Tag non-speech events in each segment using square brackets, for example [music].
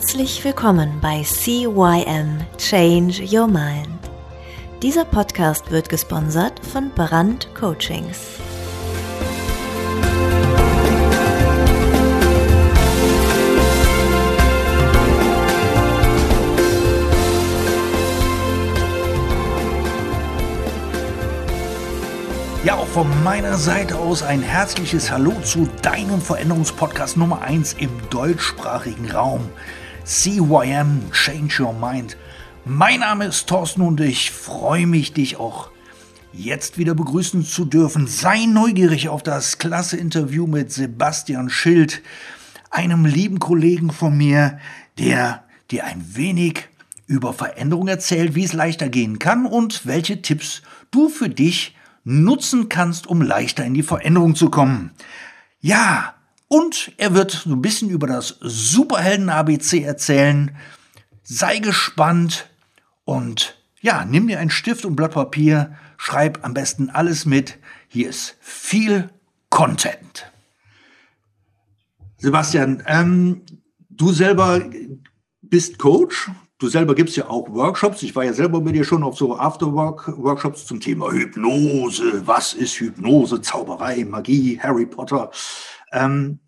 Herzlich willkommen bei CYM Change Your Mind. Dieser Podcast wird gesponsert von Brand Coachings. Ja, auch von meiner Seite aus ein herzliches Hallo zu deinem Veränderungspodcast Nummer 1 im deutschsprachigen Raum. CYM Change Your Mind. Mein Name ist Thorsten und ich freue mich, dich auch jetzt wieder begrüßen zu dürfen. Sei neugierig auf das klasse Interview mit Sebastian Schild, einem lieben Kollegen von mir, der dir ein wenig über Veränderung erzählt, wie es leichter gehen kann und welche Tipps du für dich nutzen kannst, um leichter in die Veränderung zu kommen. Ja, und er wird so ein bisschen über das Superhelden-ABC erzählen. Sei gespannt und ja, nimm dir einen Stift und Blatt Papier, schreib am besten alles mit. Hier ist viel Content. Sebastian, ähm, du selber bist Coach, Du selber gibst ja auch Workshops. Ich war ja selber mit dir schon auf so Afterwork-Workshops zum Thema Hypnose. Was ist Hypnose, Zauberei, Magie, Harry Potter? Ähm,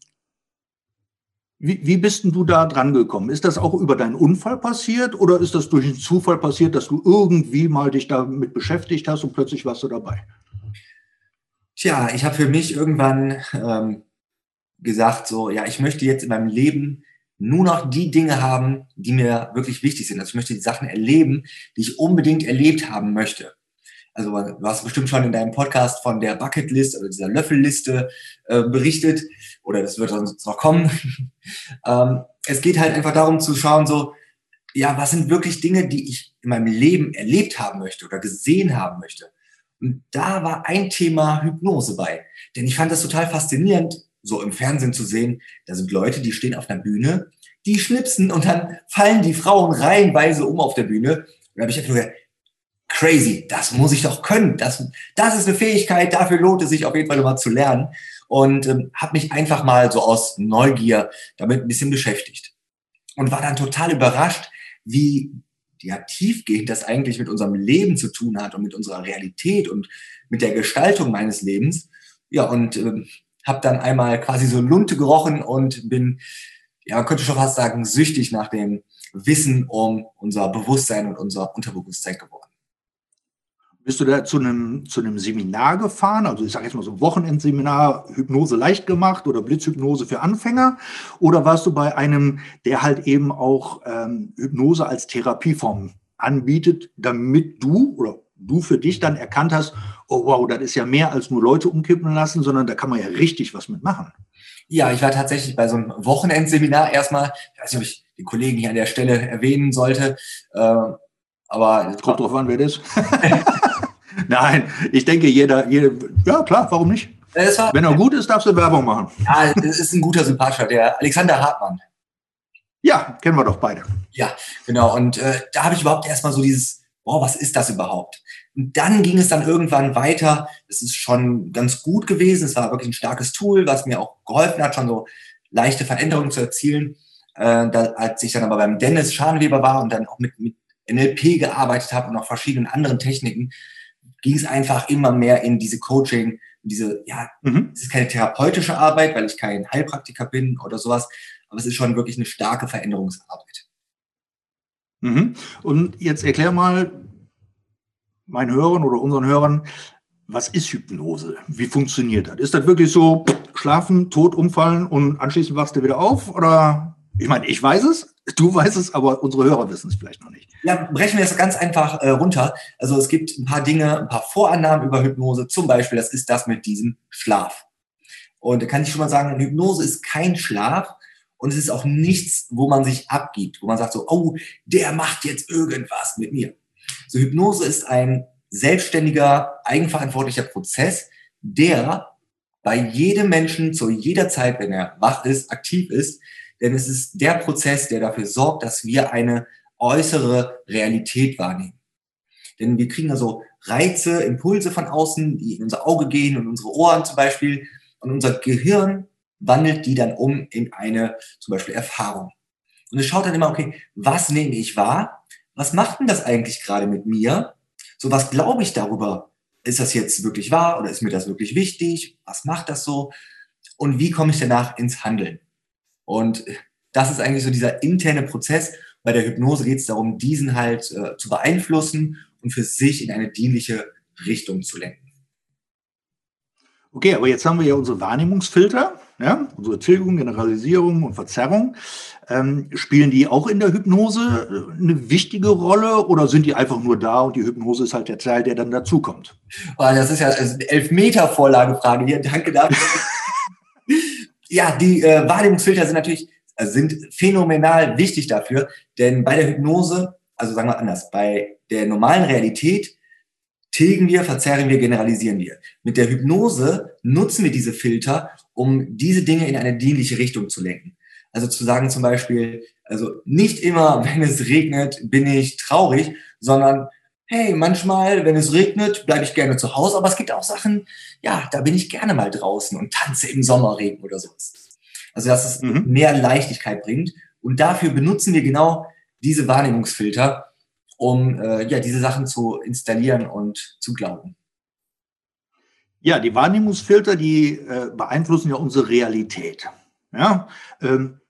wie, wie bist denn du da dran gekommen? Ist das auch über deinen Unfall passiert oder ist das durch einen Zufall passiert, dass du irgendwie mal dich damit beschäftigt hast und plötzlich warst du dabei? Tja, ich habe für mich irgendwann ähm, gesagt, so, ja, ich möchte jetzt in meinem Leben nur noch die Dinge haben, die mir wirklich wichtig sind. Also ich möchte die Sachen erleben, die ich unbedingt erlebt haben möchte. Also du hast bestimmt schon in deinem Podcast von der Bucketlist oder dieser Löffelliste äh, berichtet oder das wird sonst noch kommen. [laughs] ähm, es geht halt einfach darum zu schauen, so, ja, was sind wirklich Dinge, die ich in meinem Leben erlebt haben möchte oder gesehen haben möchte. Und da war ein Thema Hypnose bei. Denn ich fand das total faszinierend, so im Fernsehen zu sehen, da sind Leute, die stehen auf einer Bühne, die schnipsen und dann fallen die Frauen reihenweise um auf der Bühne. Und da habe ich einfach nur gedacht, crazy, das muss ich doch können. Das, das ist eine Fähigkeit, dafür lohnt es sich auf jeden Fall mal zu lernen. Und ähm, habe mich einfach mal so aus Neugier damit ein bisschen beschäftigt. Und war dann total überrascht, wie ja, tiefgehend das eigentlich mit unserem Leben zu tun hat und mit unserer Realität und mit der Gestaltung meines Lebens. Ja, und ähm, habe dann einmal quasi so Lunte gerochen und bin, ja, man könnte schon fast sagen, süchtig nach dem Wissen um unser Bewusstsein und unser Unterbewusstsein geworden. Bist du da zu einem, zu einem Seminar gefahren? Also ich sage jetzt mal so ein Wochenendseminar, Hypnose leicht gemacht oder Blitzhypnose für Anfänger? Oder warst du bei einem, der halt eben auch ähm, Hypnose als Therapieform anbietet, damit du oder du für dich dann erkannt hast, oh wow, das ist ja mehr als nur Leute umkippen lassen, sondern da kann man ja richtig was mitmachen. Ja, ich war tatsächlich bei so einem Wochenendseminar erstmal. Ich weiß nicht, ob ich die Kollegen hier an der Stelle erwähnen sollte. Äh, aber kommt drauf an, wer das ist. [laughs] Nein, ich denke, jeder, jeder, ja klar, warum nicht? War, Wenn er gut ist, darfst du Werbung machen. Ja, es ist ein guter Sympathischer, der Alexander Hartmann. Ja, kennen wir doch beide. Ja, genau. Und äh, da habe ich überhaupt erstmal so dieses boah, was ist das überhaupt? Und dann ging es dann irgendwann weiter. Es ist schon ganz gut gewesen. Es war wirklich ein starkes Tool, was mir auch geholfen hat, schon so leichte Veränderungen zu erzielen. Äh, da, als ich dann aber beim Dennis Schanweber war und dann auch mit, mit NLP gearbeitet habe und auch verschiedenen anderen Techniken, ging es einfach immer mehr in diese Coaching, in diese, ja, mhm. es ist keine therapeutische Arbeit, weil ich kein Heilpraktiker bin oder sowas, aber es ist schon wirklich eine starke Veränderungsarbeit. Mhm. Und jetzt erklär mal meinen Hörern oder unseren Hörern, was ist Hypnose? Wie funktioniert das? Ist das wirklich so, schlafen, tot, umfallen und anschließend wachst du wieder auf? Oder, ich meine, ich weiß es, du weißt es, aber unsere Hörer wissen es vielleicht noch nicht. Ja, brechen wir das ganz einfach äh, runter. Also es gibt ein paar Dinge, ein paar Vorannahmen über Hypnose. Zum Beispiel, das ist das mit diesem Schlaf. Und da kann ich schon mal sagen, Hypnose ist kein Schlaf, und es ist auch nichts, wo man sich abgibt, wo man sagt so, oh, der macht jetzt irgendwas mit mir. So Hypnose ist ein selbstständiger, eigenverantwortlicher Prozess, der bei jedem Menschen zu jeder Zeit, wenn er wach ist, aktiv ist. Denn es ist der Prozess, der dafür sorgt, dass wir eine äußere Realität wahrnehmen. Denn wir kriegen also Reize, Impulse von außen, die in unser Auge gehen und unsere Ohren zum Beispiel. Und unser Gehirn wandelt die dann um in eine zum Beispiel Erfahrung. Und es schaut dann immer, okay, was nehme ich wahr? Was macht denn das eigentlich gerade mit mir? So, was glaube ich darüber? Ist das jetzt wirklich wahr oder ist mir das wirklich wichtig? Was macht das so? Und wie komme ich danach ins Handeln? Und das ist eigentlich so dieser interne Prozess. Bei der Hypnose geht es darum, diesen halt äh, zu beeinflussen und für sich in eine dienliche Richtung zu lenken. Okay, aber jetzt haben wir ja unsere Wahrnehmungsfilter, ja, unsere Tilgung, Generalisierung und Verzerrung. Ähm, spielen die auch in der Hypnose äh, eine wichtige Rolle oder sind die einfach nur da und die Hypnose ist halt der Teil, der dann dazukommt? Oh, das ist ja eine Elfmeter-Vorlagefrage hier. Danke dafür. [laughs] ja, die äh, Wahrnehmungsfilter sind natürlich äh, sind phänomenal wichtig dafür, denn bei der Hypnose, also sagen wir anders, bei der normalen Realität tilgen wir, verzerren wir, generalisieren wir. Mit der Hypnose nutzen wir diese Filter, um diese Dinge in eine dienliche Richtung zu lenken. Also zu sagen zum Beispiel, also nicht immer, [laughs] wenn es regnet, bin ich traurig, sondern hey, manchmal, wenn es regnet, bleibe ich gerne zu Hause, aber es gibt auch Sachen, ja, da bin ich gerne mal draußen und tanze im Sommerregen oder sowas. Also dass es mhm. mehr Leichtigkeit bringt. Und dafür benutzen wir genau diese Wahrnehmungsfilter, um äh, ja, diese Sachen zu installieren und zu glauben. Ja, die Wahrnehmungsfilter, die äh, beeinflussen ja unsere Realität. Ja, ähm,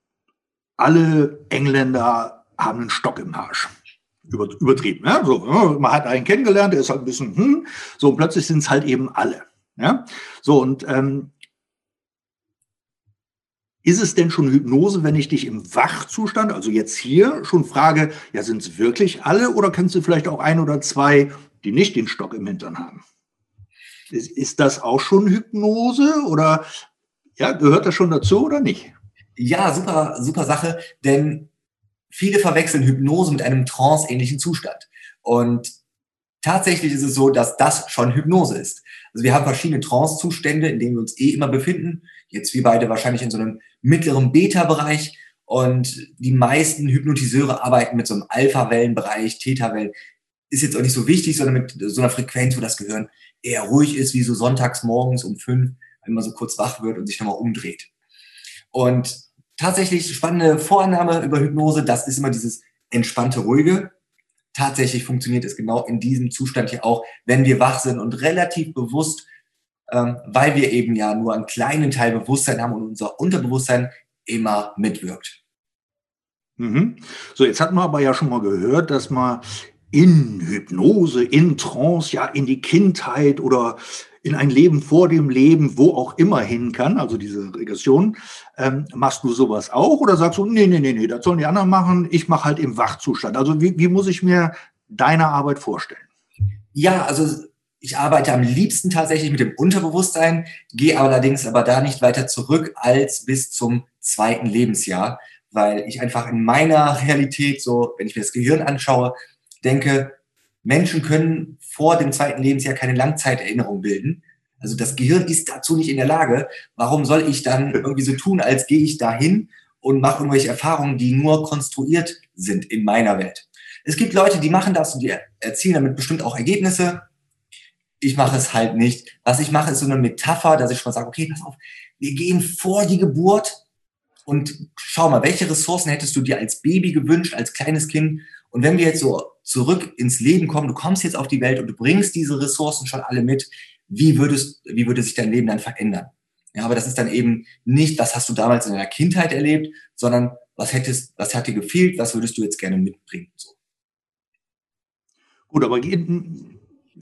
alle Engländer haben einen Stock im Arsch. Über, übertrieben. Ja? So, man hat einen kennengelernt, der ist halt ein bisschen, hm, so, und plötzlich sind es halt eben alle. Ja? So, und ähm, ist es denn schon Hypnose, wenn ich dich im Wachzustand, also jetzt hier, schon frage, ja, sind es wirklich alle oder kennst du vielleicht auch ein oder zwei, die nicht den Stock im Hintern haben? Ist, ist das auch schon Hypnose oder ja, gehört das schon dazu oder nicht? Ja, super, super Sache, denn viele verwechseln Hypnose mit einem tranceähnlichen Zustand. Und tatsächlich ist es so, dass das schon Hypnose ist. Also wir haben verschiedene Trance-Zustände, in denen wir uns eh immer befinden. Jetzt wir beide wahrscheinlich in so einem mittleren Beta-Bereich. Und die meisten Hypnotiseure arbeiten mit so einem Alpha-Wellenbereich, Theta-Wellen. Ist jetzt auch nicht so wichtig, sondern mit so einer Frequenz, wo das Gehirn eher ruhig ist, wie so sonntags morgens um fünf, wenn man so kurz wach wird und sich nochmal umdreht. Und tatsächlich spannende Vorannahme über Hypnose, das ist immer dieses entspannte, ruhige. Tatsächlich funktioniert es genau in diesem Zustand hier auch, wenn wir wach sind und relativ bewusst ähm, weil wir eben ja nur einen kleinen Teil Bewusstsein haben und unser Unterbewusstsein immer mitwirkt. Mhm. So, jetzt hat man aber ja schon mal gehört, dass man in Hypnose, in Trance, ja in die Kindheit oder in ein Leben vor dem Leben, wo auch immer hin kann, also diese Regression. Ähm, machst du sowas auch oder sagst du, nee, nee, nee, nee, das sollen die anderen machen, ich mache halt im Wachzustand. Also wie, wie muss ich mir deine Arbeit vorstellen? Ja, also ich arbeite am liebsten tatsächlich mit dem Unterbewusstsein, gehe allerdings aber da nicht weiter zurück als bis zum zweiten Lebensjahr, weil ich einfach in meiner Realität, so wenn ich mir das Gehirn anschaue, denke, Menschen können vor dem zweiten Lebensjahr keine Langzeiterinnerung bilden. Also das Gehirn ist dazu nicht in der Lage. Warum soll ich dann [laughs] irgendwie so tun, als gehe ich dahin und mache irgendwelche Erfahrungen, die nur konstruiert sind in meiner Welt? Es gibt Leute, die machen das und die erzielen damit bestimmt auch Ergebnisse ich mache es halt nicht. Was ich mache, ist so eine Metapher, dass ich schon mal sage, okay, pass auf, wir gehen vor die Geburt und schau mal, welche Ressourcen hättest du dir als Baby gewünscht, als kleines Kind? Und wenn wir jetzt so zurück ins Leben kommen, du kommst jetzt auf die Welt und du bringst diese Ressourcen schon alle mit, wie würdest, wie würde sich dein Leben dann verändern? Ja, aber das ist dann eben nicht, was hast du damals in deiner Kindheit erlebt, sondern was hättest, was hat dir gefehlt, was würdest du jetzt gerne mitbringen? So. Gut, aber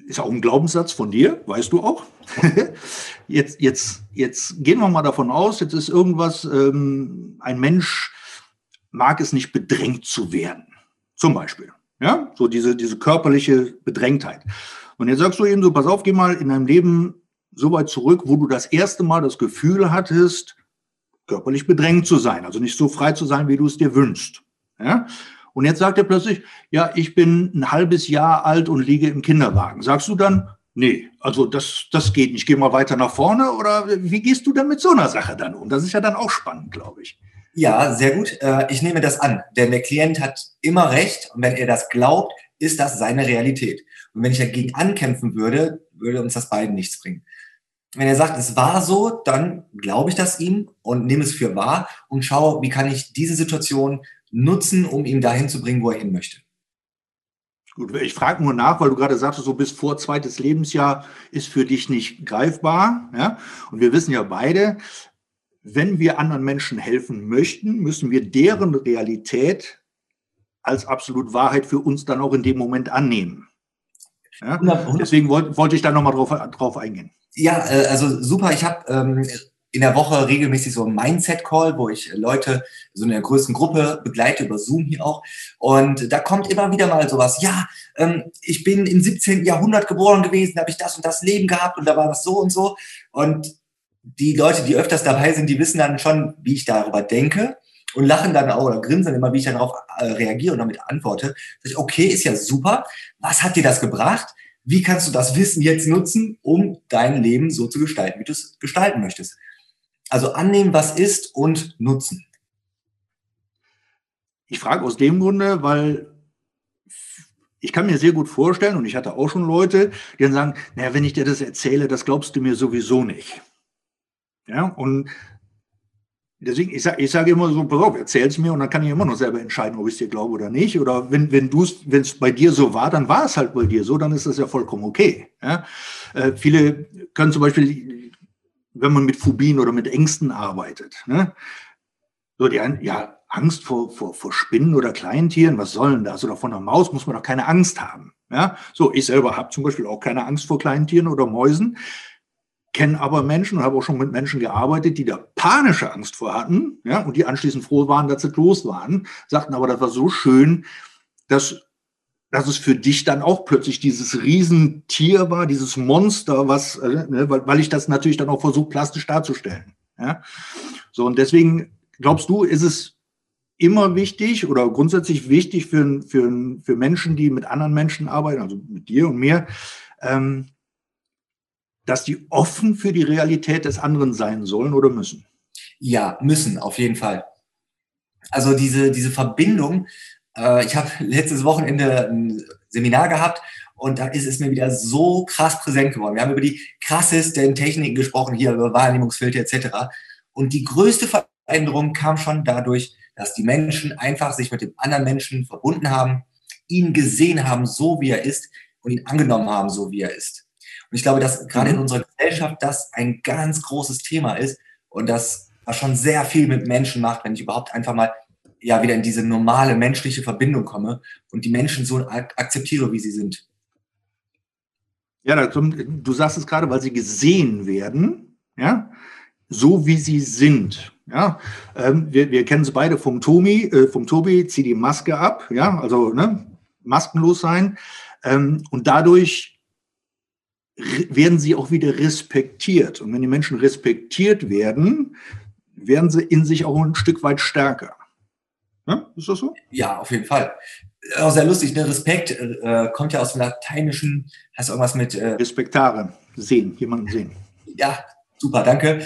ist auch ein Glaubenssatz von dir, weißt du auch. [laughs] jetzt, jetzt, jetzt gehen wir mal davon aus, jetzt ist irgendwas, ähm, ein Mensch mag es nicht bedrängt zu werden. Zum Beispiel. Ja, so diese, diese körperliche Bedrängtheit. Und jetzt sagst du eben so, pass auf, geh mal in deinem Leben so weit zurück, wo du das erste Mal das Gefühl hattest, körperlich bedrängt zu sein, also nicht so frei zu sein, wie du es dir wünschst. Ja? Und jetzt sagt er plötzlich, ja, ich bin ein halbes Jahr alt und liege im Kinderwagen. Sagst du dann, nee, also das, das geht nicht, geh mal weiter nach vorne oder wie gehst du denn mit so einer Sache dann um? Das ist ja dann auch spannend, glaube ich. Ja, sehr gut. Äh, ich nehme das an, denn der Klient hat immer recht und wenn er das glaubt, ist das seine Realität. Und wenn ich dagegen ankämpfen würde, würde uns das beiden nichts bringen. Wenn er sagt, es war so, dann glaube ich das ihm und nehme es für wahr und schaue, wie kann ich diese Situation nutzen, um ihn dahin zu bringen, wo er hin möchte. Gut, ich frage nur nach, weil du gerade sagst, so bis vor zweites Lebensjahr ist für dich nicht greifbar. Ja? Und wir wissen ja beide, wenn wir anderen Menschen helfen möchten, müssen wir deren Realität als absolut Wahrheit für uns dann auch in dem Moment annehmen. Ja? Deswegen wollte, wollte ich da nochmal drauf, drauf eingehen. Ja, äh, also super. Ich habe ähm, in der Woche regelmäßig so ein Mindset-Call, wo ich Leute so in einer größeren Gruppe begleite, über Zoom hier auch. Und da kommt immer wieder mal sowas, ja, ähm, ich bin im 17. Jahrhundert geboren gewesen, da habe ich das und das Leben gehabt und da war das so und so. Und die Leute, die öfters dabei sind, die wissen dann schon, wie ich darüber denke und lachen dann auch oder grinsen immer, wie ich dann darauf äh, reagiere und damit antworte. Sag ich, okay, ist ja super. Was hat dir das gebracht? Wie kannst du das Wissen jetzt nutzen, um dein Leben so zu gestalten, wie du es gestalten möchtest? Also annehmen, was ist und nutzen. Ich frage aus dem Grunde, weil ich kann mir sehr gut vorstellen, und ich hatte auch schon Leute, die dann sagen, naja, wenn ich dir das erzähle, das glaubst du mir sowieso nicht. Ja, und deswegen, ich sage ich sag immer so, pass auf, erzähl es mir und dann kann ich immer noch selber entscheiden, ob ich es dir glaube oder nicht. Oder wenn, wenn du wenn es bei dir so war, dann war es halt bei dir so, dann ist das ja vollkommen okay. Ja? Äh, viele können zum Beispiel, wenn man mit Phobien oder mit Ängsten arbeitet, ne? so die einen, ja, Angst vor, vor, vor Spinnen oder Kleintieren, was soll denn das? Oder von einer Maus muss man doch keine Angst haben. Ja, so, ich selber habe zum Beispiel auch keine Angst vor Kleintieren oder Mäusen kenne aber Menschen und habe auch schon mit Menschen gearbeitet, die da panische Angst vor hatten, ja, und die anschließend froh waren, dass sie los waren, sagten aber, das war so schön, dass, dass es für dich dann auch plötzlich dieses Riesentier war, dieses Monster, was, äh, ne, weil, weil ich das natürlich dann auch versuche, plastisch darzustellen. Ja. So, und deswegen glaubst du, ist es immer wichtig oder grundsätzlich wichtig für, für, für Menschen, die mit anderen Menschen arbeiten, also mit dir und mir, ähm, dass die offen für die Realität des anderen sein sollen oder müssen? Ja, müssen, auf jeden Fall. Also diese, diese Verbindung, äh, ich habe [laughs] letztes Wochenende ein Seminar gehabt und da ist es mir wieder so krass präsent geworden. Wir haben über die krassesten Techniken gesprochen, hier über Wahrnehmungsfilter etc. Und die größte Veränderung kam schon dadurch, dass die Menschen einfach sich mit dem anderen Menschen verbunden haben, ihn gesehen haben, so wie er ist und ihn angenommen haben, so wie er ist. Und ich glaube, dass gerade in mhm. unserer Gesellschaft das ein ganz großes Thema ist und das schon sehr viel mit Menschen macht, wenn ich überhaupt einfach mal ja wieder in diese normale menschliche Verbindung komme und die Menschen so akzeptiere, wie sie sind. Ja, du sagst es gerade, weil sie gesehen werden, ja, so wie sie sind. Ja, ähm, wir, wir kennen es beide vom Tomi, äh, vom Tobi, zieh die Maske ab, ja, also ne, maskenlos sein. Ähm, und dadurch werden sie auch wieder respektiert. Und wenn die Menschen respektiert werden, werden sie in sich auch ein Stück weit stärker. Ja, ist das so? Ja, auf jeden Fall. Auch sehr lustig, ne? Respekt äh, kommt ja aus dem Lateinischen, heißt irgendwas mit. Äh Respektare, sehen, jemanden sehen. Ja, super, danke.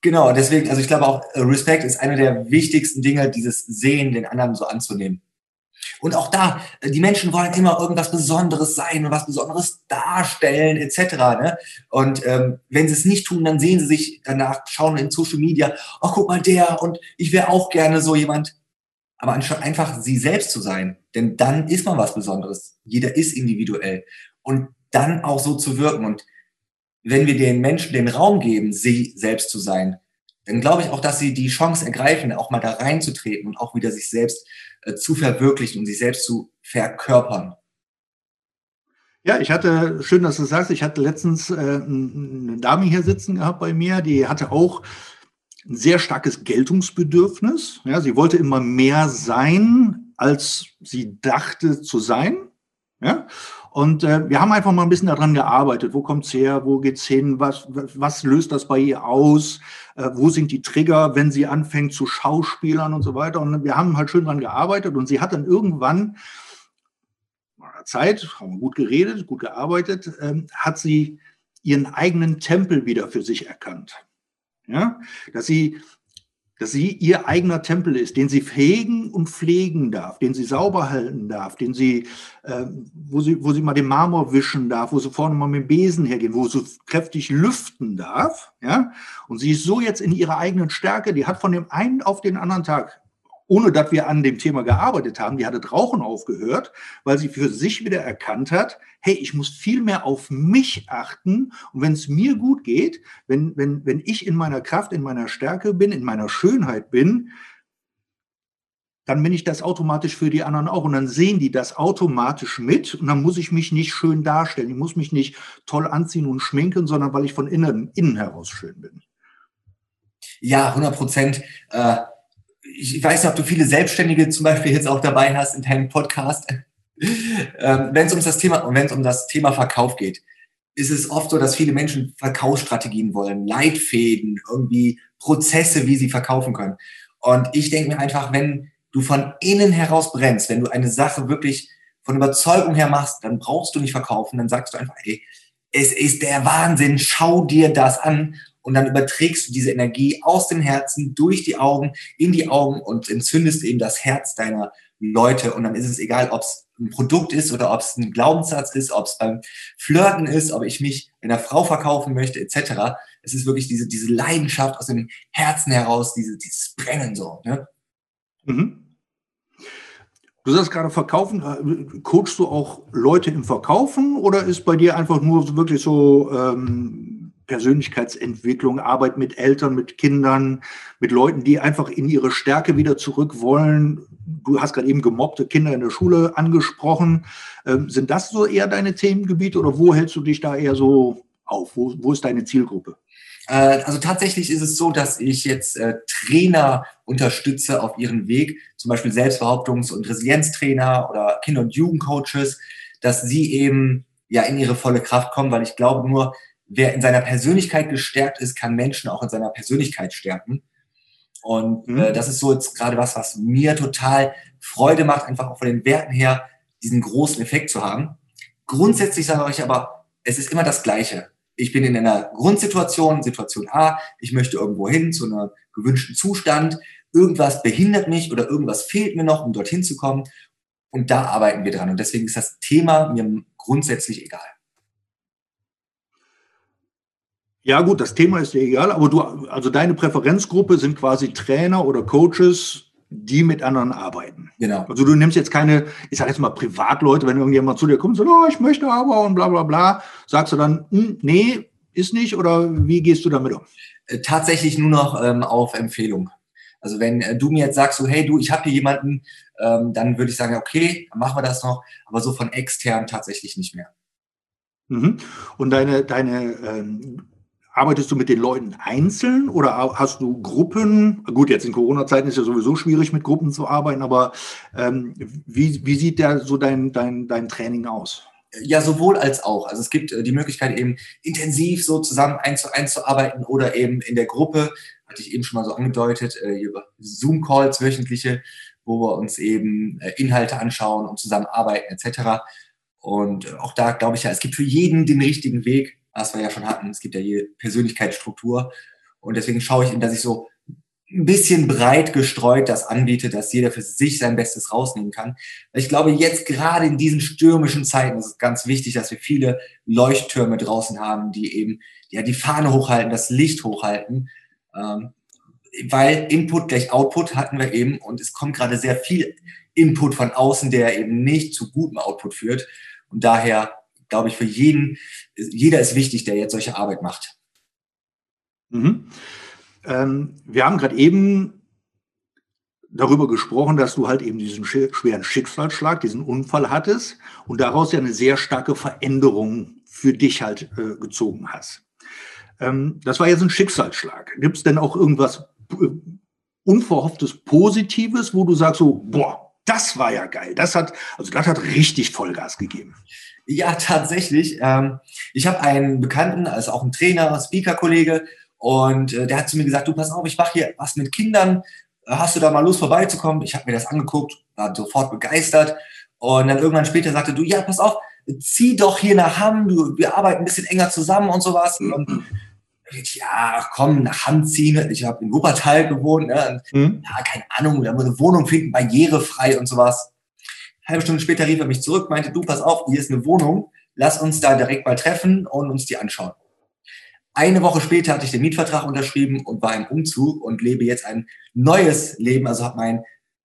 Genau, deswegen, also ich glaube auch, äh, Respekt ist eine der wichtigsten Dinge, dieses Sehen, den anderen so anzunehmen. Und auch da, äh, die Menschen wollen immer irgendwas Besonderes sein und was Besonderes darstellen, etc. Ne? Und ähm, wenn sie es nicht tun, dann sehen sie sich danach, schauen in Social Media, oh, guck mal der und ich wäre auch gerne so jemand. Aber anstatt einfach sie selbst zu sein, denn dann ist man was Besonderes. Jeder ist individuell. Und dann auch so zu wirken. Und wenn wir den Menschen den Raum geben, sie selbst zu sein, dann glaube ich auch, dass sie die Chance ergreifen, auch mal da reinzutreten und auch wieder sich selbst zu verwirklichen und sich selbst zu verkörpern. Ja, ich hatte, schön, dass du sagst, ich hatte letztens äh, eine Dame hier sitzen gehabt bei mir, die hatte auch ein sehr starkes Geltungsbedürfnis. Ja, sie wollte immer mehr sein, als sie dachte zu sein. Ja, und äh, wir haben einfach mal ein bisschen daran gearbeitet. Wo kommt's her? Wo geht's hin? Was, was löst das bei ihr aus? Äh, wo sind die Trigger, wenn sie anfängt zu Schauspielern und so weiter? Und wir haben halt schön daran gearbeitet. Und sie hat dann irgendwann Zeit, haben wir gut geredet, gut gearbeitet, ähm, hat sie ihren eigenen Tempel wieder für sich erkannt. Ja, dass sie dass sie ihr eigener Tempel ist, den sie hegen und pflegen darf, den sie sauber halten darf, den sie, äh, wo sie, wo sie mal den Marmor wischen darf, wo sie vorne mal mit dem Besen hergehen, wo sie kräftig lüften darf, ja. Und sie ist so jetzt in ihrer eigenen Stärke, die hat von dem einen auf den anderen Tag ohne dass wir an dem Thema gearbeitet haben, die hatte Rauchen aufgehört, weil sie für sich wieder erkannt hat, hey, ich muss viel mehr auf mich achten. Und wenn es mir gut geht, wenn, wenn, wenn ich in meiner Kraft, in meiner Stärke bin, in meiner Schönheit bin, dann bin ich das automatisch für die anderen auch. Und dann sehen die das automatisch mit. Und dann muss ich mich nicht schön darstellen. Ich muss mich nicht toll anziehen und schminken, sondern weil ich von innen, innen heraus schön bin. Ja, 100 Prozent. Äh, ich weiß nicht, ob du viele Selbstständige zum Beispiel jetzt auch dabei hast in deinem Podcast. [laughs] Ähm, wenn es um das Thema, wenn es um das Thema Verkauf geht, ist es oft so, dass viele Menschen Verkaufsstrategien wollen, Leitfäden, irgendwie Prozesse, wie sie verkaufen können. Und ich denke mir einfach, wenn du von innen heraus brennst, wenn du eine Sache wirklich von Überzeugung her machst, dann brauchst du nicht verkaufen, dann sagst du einfach, ey, es ist der Wahnsinn, schau dir das an und dann überträgst du diese Energie aus dem Herzen durch die Augen in die Augen und entzündest eben das Herz deiner Leute und dann ist es egal, ob es ein Produkt ist oder ob es ein Glaubenssatz ist, ob es beim Flirten ist, ob ich mich einer Frau verkaufen möchte, etc. Es ist wirklich diese, diese Leidenschaft aus dem Herzen heraus, diese, dieses Brennen so. Ne? Mhm. Du sagst gerade Verkaufen, coachst du auch Leute im Verkaufen oder ist bei dir einfach nur wirklich so ähm, Persönlichkeitsentwicklung, Arbeit mit Eltern, mit Kindern, mit Leuten, die einfach in ihre Stärke wieder zurück wollen? Du hast gerade eben gemobbte Kinder in der Schule angesprochen. Ähm, sind das so eher deine Themengebiete oder wo hältst du dich da eher so auf? Wo, wo ist deine Zielgruppe? Äh, also tatsächlich ist es so, dass ich jetzt äh, Trainer unterstütze auf ihren Weg, zum Beispiel Selbstbehauptungs- und Resilienztrainer oder Kinder- und Jugendcoaches, dass sie eben ja in ihre volle Kraft kommen, weil ich glaube nur, wer in seiner Persönlichkeit gestärkt ist, kann Menschen auch in seiner Persönlichkeit stärken. Und mhm. äh, das ist so jetzt gerade was, was mir total Freude macht, einfach auch von den Werten her diesen großen Effekt zu haben. Grundsätzlich sage ich aber, es ist immer das Gleiche ich bin in einer Grundsituation, Situation A, ich möchte irgendwo hin zu einem gewünschten Zustand, irgendwas behindert mich oder irgendwas fehlt mir noch, um dorthin zu kommen. Und da arbeiten wir dran. Und deswegen ist das Thema mir grundsätzlich egal. Ja, gut, das Thema ist dir egal, aber du, also deine Präferenzgruppe sind quasi Trainer oder Coaches, die mit anderen arbeiten. Genau. Also du nimmst jetzt keine, ich sage jetzt mal Privatleute, wenn irgendjemand zu dir kommt und sagt, oh, ich möchte aber und bla bla bla, sagst du dann, hm, nee, ist nicht oder wie gehst du damit um? Äh, tatsächlich nur noch ähm, auf Empfehlung. Also wenn äh, du mir jetzt sagst, so, hey du, ich habe hier jemanden, ähm, dann würde ich sagen, okay, dann machen wir das noch, aber so von extern tatsächlich nicht mehr. Mhm. Und deine, deine ähm, Arbeitest du mit den Leuten einzeln oder hast du Gruppen? Gut, jetzt in Corona-Zeiten ist ja sowieso schwierig, mit Gruppen zu arbeiten, aber ähm, wie, wie sieht da so dein, dein, dein Training aus? Ja, sowohl als auch. Also es gibt äh, die Möglichkeit eben intensiv so zusammen eins zu eins zu arbeiten oder eben in der Gruppe, hatte ich eben schon mal so angedeutet, äh, über Zoom-Calls wöchentliche, wo wir uns eben äh, Inhalte anschauen und zusammen arbeiten etc. Und auch da glaube ich ja, es gibt für jeden den richtigen Weg was wir ja schon hatten. Es gibt ja hier Persönlichkeitsstruktur. Und deswegen schaue ich, dass ich so ein bisschen breit gestreut das anbiete, dass jeder für sich sein Bestes rausnehmen kann. Ich glaube, jetzt gerade in diesen stürmischen Zeiten ist es ganz wichtig, dass wir viele Leuchttürme draußen haben, die eben ja die Fahne hochhalten, das Licht hochhalten. Ähm, weil Input gleich Output hatten wir eben und es kommt gerade sehr viel Input von außen, der eben nicht zu gutem Output führt. Und daher glaube ich, für jeden, jeder ist wichtig, der jetzt solche Arbeit macht. Mhm. Ähm, wir haben gerade eben darüber gesprochen, dass du halt eben diesen schweren Schicksalsschlag, diesen Unfall hattest und daraus ja eine sehr starke Veränderung für dich halt äh, gezogen hast. Ähm, das war jetzt ein Schicksalsschlag. Gibt es denn auch irgendwas äh, Unverhofftes Positives, wo du sagst so, boah, das war ja geil. Das hat, also das hat richtig Vollgas gegeben. Ja, tatsächlich. Ähm, ich habe einen Bekannten, also auch einen Trainer, Speaker-Kollege, und äh, der hat zu mir gesagt, du pass auf, ich mache hier was mit Kindern. Hast du da mal Lust vorbeizukommen? Ich habe mir das angeguckt, war sofort begeistert. Und dann irgendwann später sagte du, ja, pass auf, zieh doch hier nach Hamm, du, wir arbeiten ein bisschen enger zusammen und sowas. Und ich, ja, komm, nach Hamm ziehen. Ich habe in Wuppertal gewohnt. Ne? Und, mhm. Ja, keine Ahnung, da muss eine Wohnung finden, barrierefrei und sowas halbe Stunde später rief er mich zurück, meinte, du, pass auf, hier ist eine Wohnung, lass uns da direkt mal treffen und uns die anschauen. Eine Woche später hatte ich den Mietvertrag unterschrieben und war im Umzug und lebe jetzt ein neues Leben, also habe mein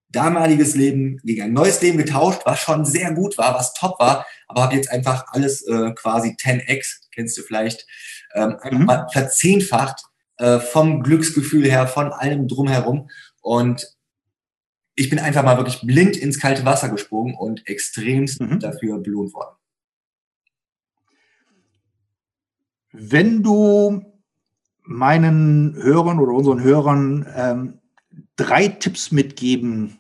damaliges Leben gegen ein neues Leben getauscht, was schon sehr gut war, was top war, aber habe jetzt einfach alles äh, quasi 10x, kennst du vielleicht, ähm, einfach mhm. mal verzehnfacht äh, vom Glücksgefühl her, von allem drumherum. Und ich bin einfach mal wirklich blind ins kalte Wasser gesprungen und extremst mhm. dafür belohnt worden. Wenn du meinen Hörern oder unseren Hörern ähm, drei Tipps mitgeben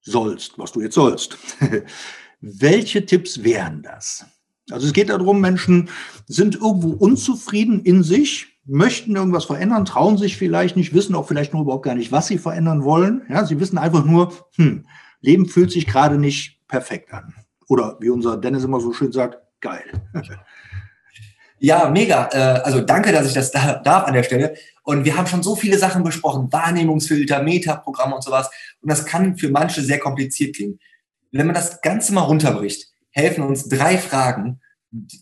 sollst, was du jetzt sollst, [laughs] welche Tipps wären das? Also es geht darum, Menschen sind irgendwo unzufrieden in sich, möchten irgendwas verändern, trauen sich vielleicht nicht, wissen auch vielleicht nur überhaupt gar nicht, was sie verändern wollen. Ja, sie wissen einfach nur, hm, Leben fühlt sich gerade nicht perfekt an. Oder wie unser Dennis immer so schön sagt, geil. Ja, mega. Äh, also danke, dass ich das darf an der Stelle. Und wir haben schon so viele Sachen besprochen, Wahrnehmungsfilter, Metaprogramme und sowas. Und das kann für manche sehr kompliziert klingen. Wenn man das Ganze mal runterbricht, helfen uns drei Fragen,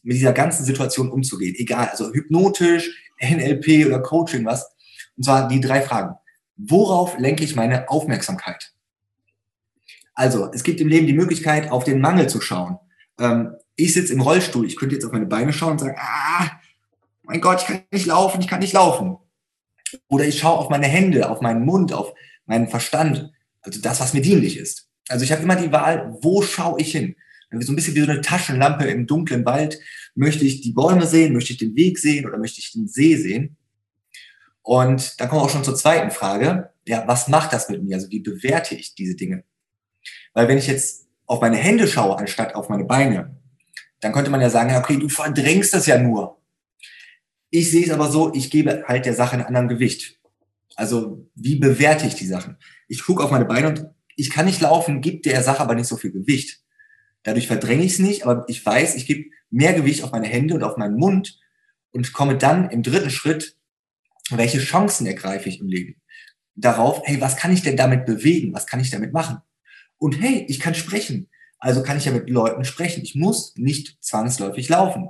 mit dieser ganzen Situation umzugehen. Egal, also hypnotisch, NLP oder Coaching, was. Und zwar die drei Fragen. Worauf lenke ich meine Aufmerksamkeit? Also, es gibt im Leben die Möglichkeit, auf den Mangel zu schauen. Ähm, ich sitze im Rollstuhl, ich könnte jetzt auf meine Beine schauen und sagen, ah, mein Gott, ich kann nicht laufen, ich kann nicht laufen. Oder ich schaue auf meine Hände, auf meinen Mund, auf meinen Verstand, also das, was mir dienlich ist. Also ich habe immer die Wahl, wo schaue ich hin? So ein bisschen wie so eine Taschenlampe im dunklen Wald. Möchte ich die Bäume sehen? Möchte ich den Weg sehen? Oder möchte ich den See sehen? Und dann kommen wir auch schon zur zweiten Frage. Ja, was macht das mit mir? Also wie bewerte ich diese Dinge? Weil wenn ich jetzt auf meine Hände schaue, anstatt auf meine Beine, dann könnte man ja sagen, okay, du verdrängst das ja nur. Ich sehe es aber so, ich gebe halt der Sache einen anderen Gewicht. Also wie bewerte ich die Sachen? Ich gucke auf meine Beine und ich kann nicht laufen, gibt der Sache aber nicht so viel Gewicht. Dadurch verdränge ich es nicht, aber ich weiß, ich gebe mehr Gewicht auf meine Hände und auf meinen Mund und komme dann im dritten Schritt, welche Chancen ergreife ich im Leben? Darauf, hey, was kann ich denn damit bewegen? Was kann ich damit machen? Und hey, ich kann sprechen. Also kann ich ja mit Leuten sprechen. Ich muss nicht zwangsläufig laufen.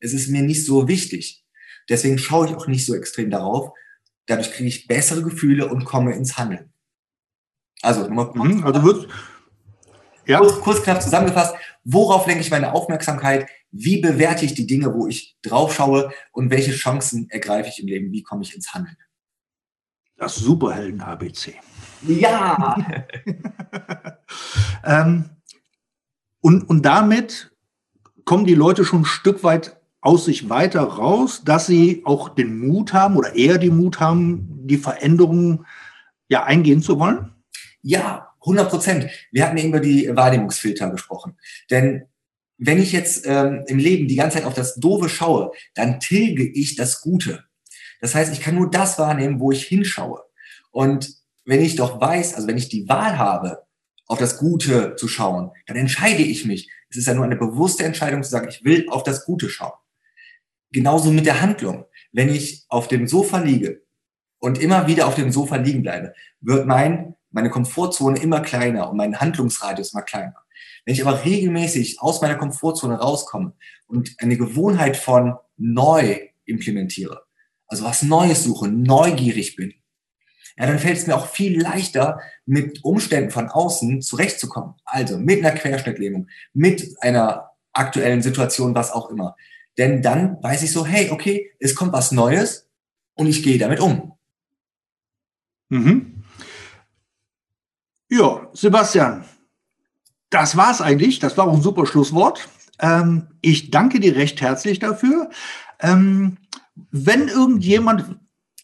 Es ist mir nicht so wichtig. Deswegen schaue ich auch nicht so extrem darauf. Dadurch kriege ich bessere Gefühle und komme ins Handeln. Also, mhm, also wird, ja. kurz, kurz knapp zusammengefasst, worauf lenke ich meine Aufmerksamkeit? Wie bewerte ich die Dinge, wo ich drauf schaue und welche Chancen ergreife ich im Leben? Wie komme ich ins Handeln? Das Superhelden-ABC. Ja! [laughs] ähm, und, und damit kommen die Leute schon ein Stück weit aus sich weiter raus, dass sie auch den Mut haben oder eher den Mut haben, die Veränderungen ja eingehen zu wollen? Ja, 100 Prozent. Wir hatten eben über die Wahrnehmungsfilter gesprochen. Denn wenn ich jetzt ähm, im Leben die ganze Zeit auf das Doofe schaue, dann tilge ich das Gute. Das heißt, ich kann nur das wahrnehmen, wo ich hinschaue. Und wenn ich doch weiß, also wenn ich die Wahl habe, auf das Gute zu schauen, dann entscheide ich mich. Es ist ja nur eine bewusste Entscheidung zu sagen, ich will auf das Gute schauen. Genauso mit der Handlung. Wenn ich auf dem Sofa liege und immer wieder auf dem Sofa liegen bleibe, wird mein meine Komfortzone immer kleiner und mein Handlungsradius immer kleiner. Wenn ich aber regelmäßig aus meiner Komfortzone rauskomme und eine Gewohnheit von neu implementiere, also was Neues suche, neugierig bin, ja, dann fällt es mir auch viel leichter, mit Umständen von außen zurechtzukommen. Also mit einer Querschnittlähmung, mit einer aktuellen Situation, was auch immer. Denn dann weiß ich so, hey, okay, es kommt was Neues und ich gehe damit um. Mhm. Ja, Sebastian, das war's eigentlich. Das war auch ein super Schlusswort. Ähm, ich danke dir recht herzlich dafür. Ähm, wenn irgendjemand,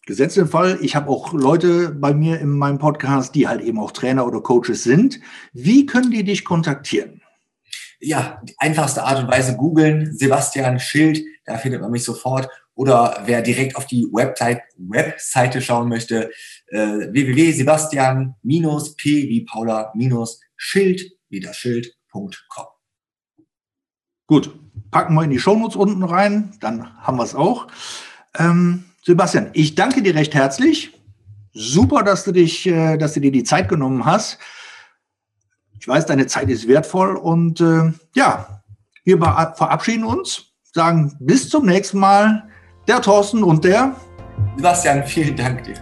gesetzt den Fall, ich habe auch Leute bei mir in meinem Podcast, die halt eben auch Trainer oder Coaches sind, wie können die dich kontaktieren? Ja, die einfachste Art und Weise googeln, Sebastian Schild, da findet man mich sofort. Oder wer direkt auf die Website, Webseite schauen möchte, äh, www.sebastian-p wie Paula-schild wie das Schild.com. Gut, packen wir in die Shownotes unten rein, dann haben wir es auch. Ähm, Sebastian, ich danke dir recht herzlich. Super, dass du dich, äh, dass du dir die Zeit genommen hast. Ich weiß, deine Zeit ist wertvoll und äh, ja, wir verabschieden uns, sagen bis zum nächsten Mal. Der Thorsten und der Sebastian, vielen Dank dir.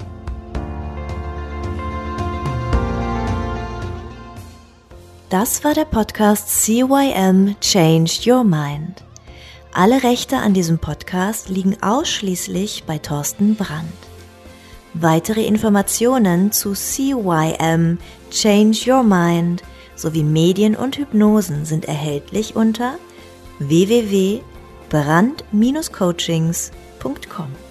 Das war der Podcast CYM Change Your Mind. Alle Rechte an diesem Podcast liegen ausschließlich bei Thorsten Brandt. Weitere Informationen zu CYM Change Your Mind sowie Medien und Hypnosen sind erhältlich unter www.brand-coachings.com www.mama-made.com.